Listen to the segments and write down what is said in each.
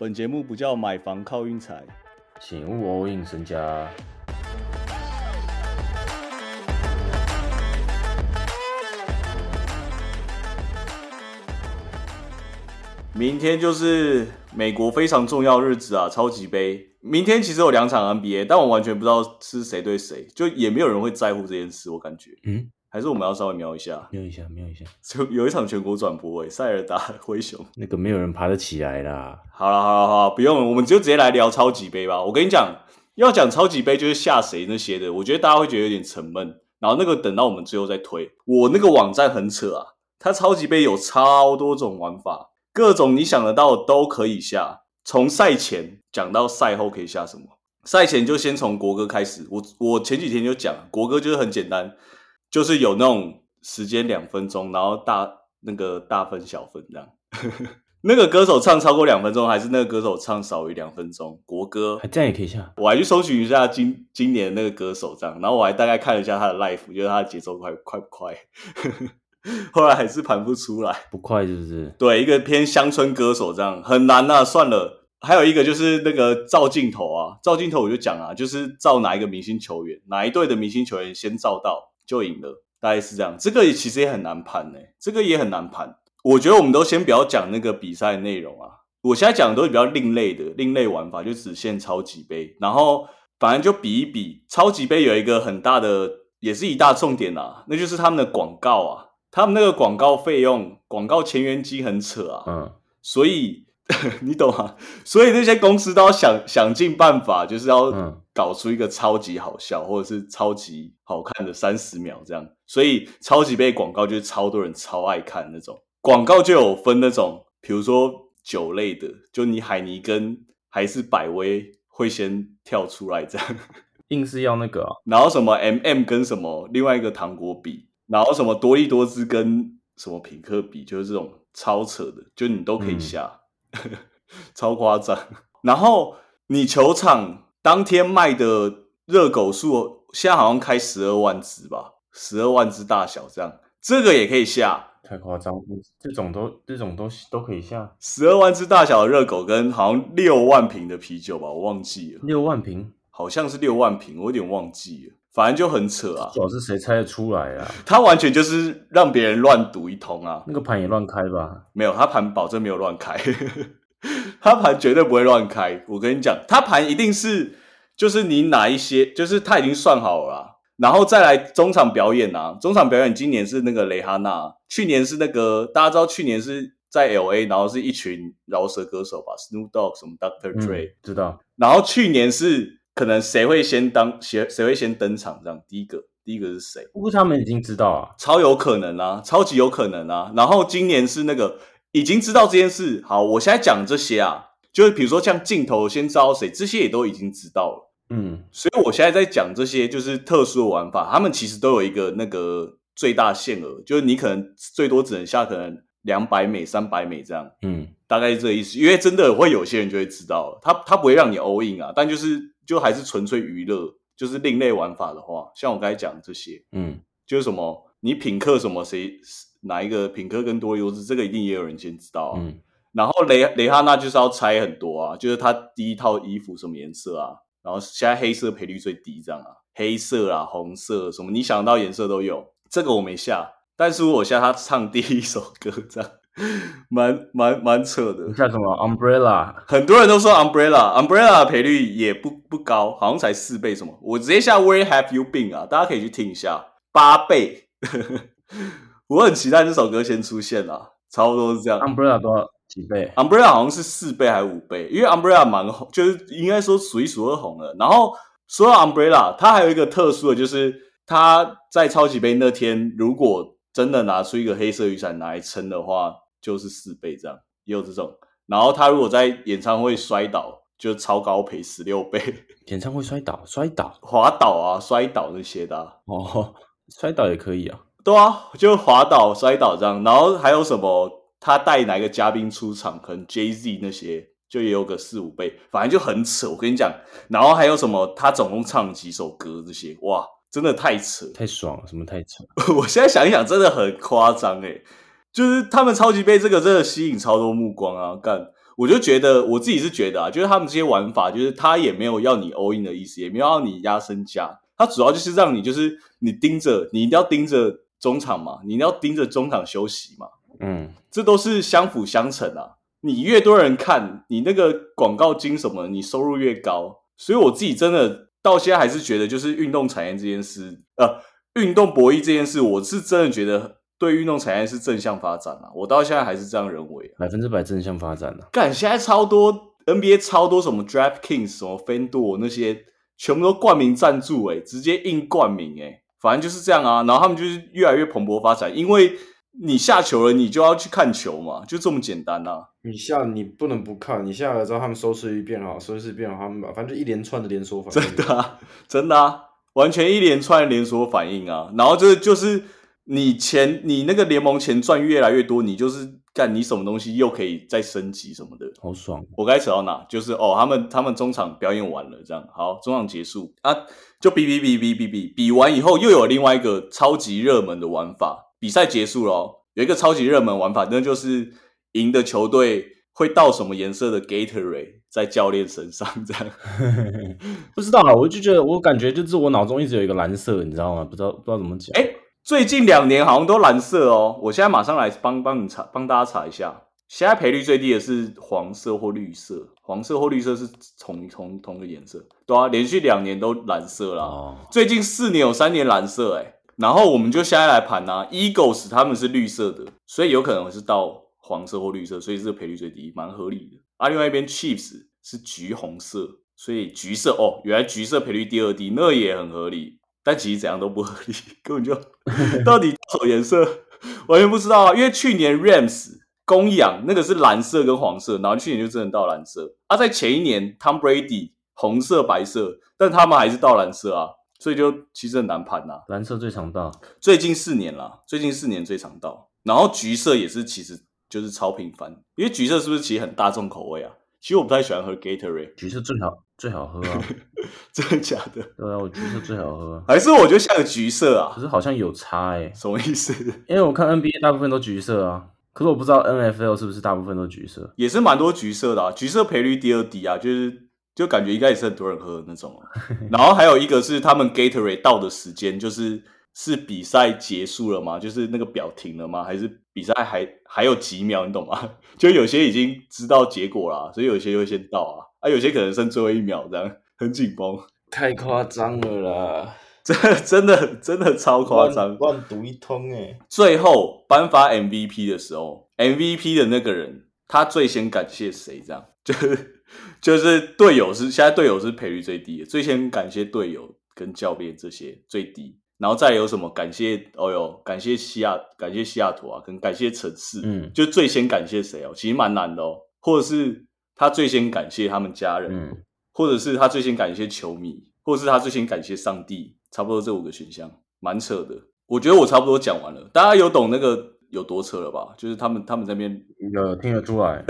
本节目不叫买房靠运财，请勿 all in 身家。明天就是美国非常重要日子啊，超级杯。明天其实有两场 NBA，但我完全不知道是谁对谁，就也没有人会在乎这件事。我感觉，嗯，还是我们要稍微瞄一下，瞄一下，瞄一下，就有一场全国转播，诶，塞尔达 灰熊。那个没有人爬得起来啦。好了，好了，好了，不用了，我们就直接来聊超级杯吧。我跟你讲，要讲超级杯就是下谁那些的，我觉得大家会觉得有点沉闷。然后那个等到我们最后再推。我那个网站很扯啊，它超级杯有超多种玩法，各种你想得到的都可以下。从赛前讲到赛后可以下什么？赛前就先从国歌开始。我我前几天就讲国歌就是很简单，就是有那种时间两分钟，然后大那个大分小分这样。那个歌手唱超过两分钟，还是那个歌手唱少于两分钟？国歌还这样也可以下。我还去搜寻一下今今年那个歌手这样，然后我还大概看了一下他的 life，觉得他的节奏快快不快？后来还是盘不出来，不快是不是？对，一个偏乡村歌手这样很难呐，算了。还有一个就是那个照镜头啊，照镜头我就讲啊，就是照哪一个明星球员，哪一队的明星球员先照到就赢了，大概是这样。这个其实也很难盘呢，这个也很难盘。我觉得我们都先不要讲那个比赛内容啊，我现在讲的都是比较另类的另类玩法，就只限超级杯，然后反正就比一比。超级杯有一个很大的，也是一大重点啊，那就是他们的广告啊，他们那个广告费用、广告前缘机很扯啊，嗯，所以 你懂吗？所以那些公司都要想想尽办法，就是要嗯搞出一个超级好笑或者是超级好看的三十秒这样。所以超级杯广告就是超多人超爱看那种。广告就有分那种，比如说酒类的，就你海尼根还是百威会先跳出来这样，硬是要那个啊，然后什么 M、m 跟什么另外一个糖果比，然后什么多利多姿跟什么品客比，就是这种超扯的，就你都可以下，超夸张。然后你球场当天卖的热狗数，现在好像开十二万只吧，十二万只大小这样，这个也可以下。太夸张，这种都这种都都可以下。十二万只大小的热狗跟好像六万瓶的啤酒吧，我忘记了，六万瓶，好像是六万瓶，我有点忘记了，反正就很扯啊。主要是谁猜得出来啊？他完全就是让别人乱赌一通啊！那个盘也乱开吧？没有，他盘保证没有乱开，他盘绝对不会乱开。我跟你讲，他盘一定是就是你哪一些，就是他已经算好了啦，然后再来中场表演啊。中场表演今年是那个蕾哈娜，去年是那个大家知道，去年是在 L A，然后是一群饶舌歌手吧，Snoop Dogg 什么 Dr. 嗯 Dre，、知道，然后去年是可能谁会先当谁谁会先登场这样，第一个第一个是谁？不过他们已经知道啊，超有可能啊，超级有可能啊。然后今年是那个已经知道这件事。好，我现在讲这些啊，就是比如说像镜头先知道谁，这些也都已经知道了。嗯，所以我现在在讲这些就是特殊的玩法，他们其实都有一个那个最大限额，就是你可能最多只能下可能两百美、三百美这样，嗯，大概是这个意思。因为真的会有些人就会知道了，他他不会让你 all in 啊，但就是就还是纯粹娱乐，就是另类玩法的话，像我刚才讲的这些，嗯，就是什么你品客什么谁哪一个品客更多优质，这个一定也有人先知道啊。嗯，然后雷雷哈娜就是要猜很多啊，就是他第一套衣服什么颜色啊，然后现在黑色赔率最低这样啊，黑色啊、红色什么你想到颜色都有。这个我没下，但是我下他唱第一首歌这样，蛮蛮蛮扯的你。下什么 umbrella？很多人都说 umbrella，umbrella 的赔率也不不高，好像才四倍什么。我直接下 Where have you been 啊？大家可以去听一下，八倍。我很期待这首歌先出现啊，差不多是这样。umbrella 多少几倍？Umbrella 好像是四倍还是五倍，因为 Umbrella 蛮红，就是应该说数一数二红了。然后说到 Umbrella，它还有一个特殊的，就是它在超级杯那天，如果真的拿出一个黑色雨伞拿来撑的话，就是四倍这样，也有这种。然后他如果在演唱会摔倒，就超高赔十六倍，演唱会摔倒，摔倒滑倒啊、摔倒那些的啊、哦，摔倒也可以啊。对啊，就滑倒、摔倒这样，然后还有什么？他带哪个嘉宾出场，可能 Jay Z 那些，就也有个四五倍，反正就很扯。我跟你讲，然后还有什么？他总共唱几首歌？这些哇，真的太扯！太爽了，什么太扯？我现在想一想，真的很夸张诶。就是他们超级杯这个真的吸引超多目光啊！干，我就觉得我自己是觉得啊，就是他们这些玩法，就是他也没有要你 all in 的意思，也没有要你压身价，他主要就是让你就是你盯着，你一定要盯着中场嘛，你一定要盯着中场休息嘛，嗯，这都是相辅相成啊。你越多人看，你那个广告金什么，你收入越高。所以我自己真的到现在还是觉得，就是运动产业这件事，呃，运动博弈这件事，我是真的觉得对运动产业是正向发展啊。我到现在还是这样认为啊。百分之百正向发展啊。干，现在超多 NBA 超多什么 DraftKings 什么 FanDuel 那些，全部都冠名赞助，诶直接硬冠名，诶反正就是这样啊。然后他们就是越来越蓬勃发展，因为。你下球了，你就要去看球嘛，就这么简单呐。你下你不能不看，你下了之后他们收视率变好，收视率变好，他们反正就一连串的连锁反应。真的啊，真的啊，完全一连串连锁反应啊。然后这就是你钱，你那个联盟钱赚越来越多，你就是干你什么东西又可以再升级什么的，好爽。我该扯到哪？就是哦，他们他们中场表演完了，这样好，中场结束啊，就比比比比比比比完以后，又有另外一个超级热门的玩法。比赛结束了，有一个超级热门玩法，那就是赢的球队会到什么颜色的 Gatorade 在教练身上，这样 不知道啊，我就觉得我感觉就是我脑中一直有一个蓝色，你知道吗？不知道不知道怎么讲。哎，最近两年好像都蓝色哦。我现在马上来帮帮你查，帮大家查一下。现在赔率最低的是黄色或绿色，黄色或绿色是同同同个颜色，对啊，连续两年都蓝色啦。最近四年有三年蓝色，哎。然后我们就现在来盘呐，Eagles 他们是绿色的，所以有可能是到黄色或绿色，所以这个赔率最低，蛮合理的。啊，另外一边 Chiefs 是橘红色，所以橘色哦，原来橘色赔率第二低，那也很合理。但其实怎样都不合理，根本就到底什么颜色完全不知道啊。因为去年 Rams 公羊那个是蓝色跟黄色，然后去年就真的到蓝色。啊，在前一年 Tom Brady 红色白色，但他们还是到蓝色啊。所以就其实很难盘呐，蓝色最常到，最近四年啦，最近四年最常到，然后橘色也是，其实就是超频繁，因为橘色是不是其实很大众口味啊？其实我不太喜欢喝 Gatorade，橘色最好最好喝啊，真的假的？对啊，我橘色最好喝，还是我觉得像个橘色啊？可是好像有差哎，什么意思？因为我看 NBA 大部分都橘色啊，可是我不知道 NFL 是不是大部分都橘色，也是蛮多橘色的啊，橘色赔率第二低啊，就是。就感觉应该也是很多人喝的那种，然后还有一个是他们 Gatorade 到的时间，就是是比赛结束了吗？就是那个表停了吗？还是比赛还还有几秒？你懂吗？就有些已经知道结果了，所以有些会先到啊，啊，有些可能剩最后一秒这样，很紧绷，太夸张了啦！真 真的真的超夸张，乱赌一通哎！最后颁发 MVP 的时候，MVP 的那个人他最先感谢谁？这样 就是。就是队友是现在队友是赔率最低的，最先感谢队友跟教练这些最低，然后再有什么感谢哦哟，感谢西亚感谢西雅图啊，跟感谢城市，嗯，就最先感谢谁哦？其实蛮难的哦，或者是他最先感谢他们家人，嗯，或者是他最先感谢球迷，或者是他最先感谢上帝，差不多这五个选项，蛮扯的。我觉得我差不多讲完了，大家有懂那个？有多扯了吧？就是他们他们那边有听得出来，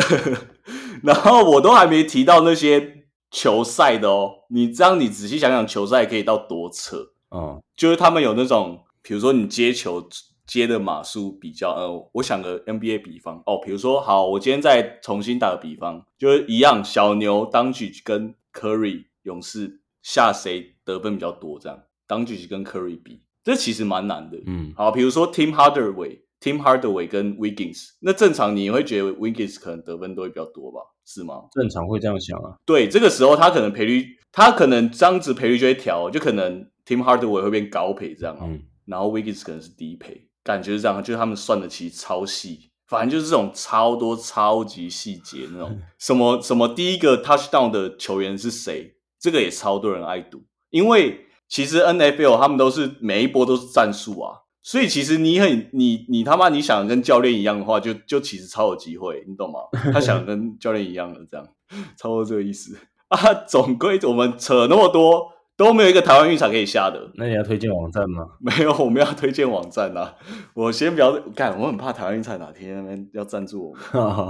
然后我都还没提到那些球赛的哦。你这样你仔细想想，球赛可以到多扯哦？就是他们有那种，比如说你接球接的码数比较，呃，我想个 NBA 比方哦，比如说好，我今天再重新打个比方，就是一样，小牛当局跟 Curry 勇士下谁得分比较多？这样当局跟 Curry 比，这其实蛮难的。嗯，好，比如说 Team Hardaway。Tim Hardaway 跟 Wiggins，那正常你会觉得 Wiggins 可能得分都会比较多吧？是吗？正常会这样想啊。对，这个时候他可能赔率，他可能这样子赔率就会调，就可能 Tim Hardaway 会变高配这样，嗯，然后 Wiggins 可能是低配，感觉是这样，就是他们算的其实超细，反正就是这种超多超级细节那种，什么什么第一个 Touchdown 的球员是谁，这个也超多人爱赌，因为其实 NFL 他们都是每一波都是战术啊。所以其实你很你你他妈你想跟教练一样的话，就就其实超有机会，你懂吗？他想跟教练一样的这样，超多这个意思啊。总归我们扯那么多都没有一个台湾浴场可以下的。那你要推荐网站吗？没有，我们要推荐网站啊。我先不要干，我很怕台湾浴场哪天那边要赞助我们。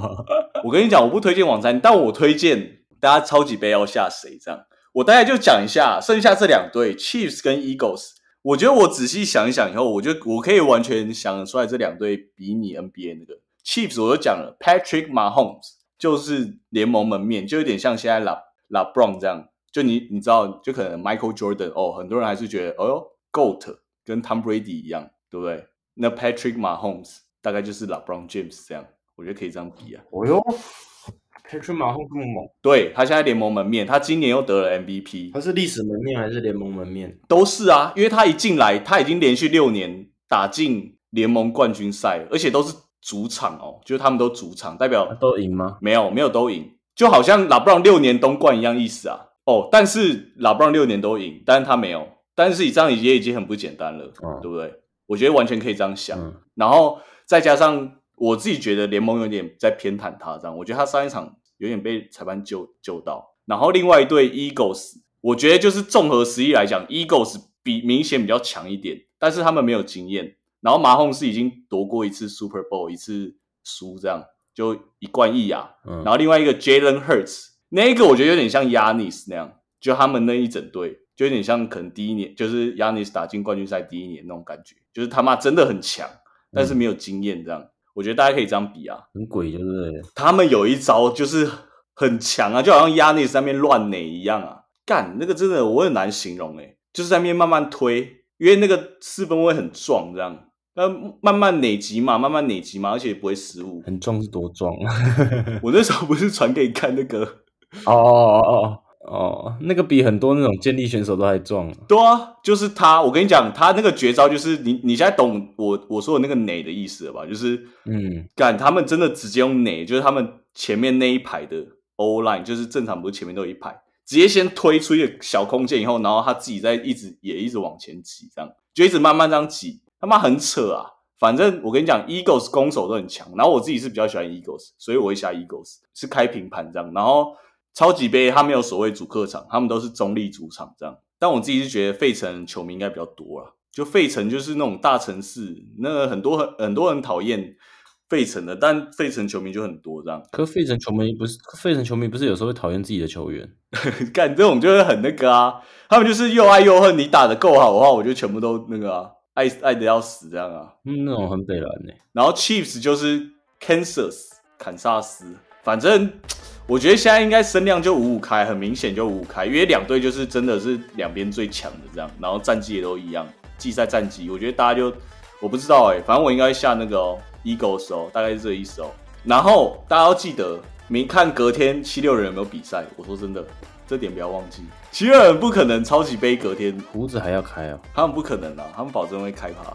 我跟你讲，我不推荐网站，但我推荐大家超级杯要下谁这样。我大概就讲一下剩下这两队，Chiefs 跟 Eagles。我觉得我仔细想一想以后，我觉得我可以完全想出来这两队比拟 NBA 那个 Chiefs，我就讲了 Patrick Mahomes 就是联盟门面，就有点像现在 La La Brown 这样。就你你知道，就可能 Michael Jordan 哦，很多人还是觉得，哦哟，Goat 跟 Tom Brady 一样，对不对？那 Patrick Mahomes 大概就是 LeBron James 这样，我觉得可以这样比啊。哦哟，Patrick Mahomes 这么猛，对他现在联盟门面，他今年又得了 MVP，他是历史门面还是联盟门面？都是啊，因为他一进来，他已经连续六年打进联盟冠军赛，而且都是主场哦，就是他们都主场，代表都赢吗？没有没有都赢，就好像拉布朗六年东冠一样意思啊。哦，但是拉布朗六年都赢，但是他没有，但是你这样也已经很不简单了，哦对不对？我觉得完全可以这样想。嗯然后再加上我自己觉得联盟有点在偏袒他，这样我觉得他上一场有点被裁判救救到。然后另外一队 Eagles，我觉得就是综合实力来讲，Eagles 比明显比较强一点，但是他们没有经验。然后马洪是已经夺过一次 Super Bowl，一次输，这样就一冠一亚。嗯然后另外一个 Jalen Hurts，那一个我觉得有点像 Yanis 那样，就他们那一整队，就有点像可能第一年就是 Yanis 打进冠军赛第一年那种感觉，就是他妈真的很强，但是没有经验这样。我觉得大家可以这样比啊，很鬼，就是？他们有一招就是很强啊，就好像 Yanis 在那边乱垒一样啊，干那个真的我很难形容诶、就是在那边慢慢推，因为那个四分位很壮这样。那慢慢累积嘛，慢慢累积嘛，而且也不会失误。很壮是多壮？我那时候不是传给你看那个 哦哦哦哦，那个比很多那种健力选手都还壮。对啊，就是他。我跟你讲，他那个绝招就是你，你现在懂我我说的那个馁的意思了吧？就是嗯，干他们真的直接用馁，就是他们前面那一排的 O line，就是正常不是前面都有一排，直接先推出一个小空间以后，然后他自己再一直也一直往前挤，这样就一直慢慢这样挤，他妈很扯啊！反正我跟你讲，Eagles 攻守都很强，然后我自己是比较喜欢 Eagles，所以我会下 Eagles，是开平盘这样。然后超级杯他没有所谓主客场，他们都是中立主场这样。但我自己是觉得费城球迷应该比较多啦，就费城就是那种大城市，那个很多很很多人讨厌费城的，但费城球迷就很多这样。可费城球迷不是费城球迷不是有时候会讨厌自己的球员？干这种就是很那个啊，他们就是又爱又恨。你打的够好的话，我就全部都那个啊，爱爱的要死这样啊。嗯，那种很北蓝呢、然后 Chiefs 就是 Kansas 堪萨斯，反正我觉得现在应该声量就五五开，很明显就五五开，因为两队就是真的是两边最强的这样，然后战绩也都一样，季赛战绩，我觉得大家就我不知道哎、反正我应该下那个哦 Eagles 哦，大概是这个意思哦。然后大家要记得，明看隔天七六人有没有比赛，我说真的，这点不要忘记，七六人不可能超级杯隔天，胡子还要开哦。他们不可能啊，他们保证会开趴。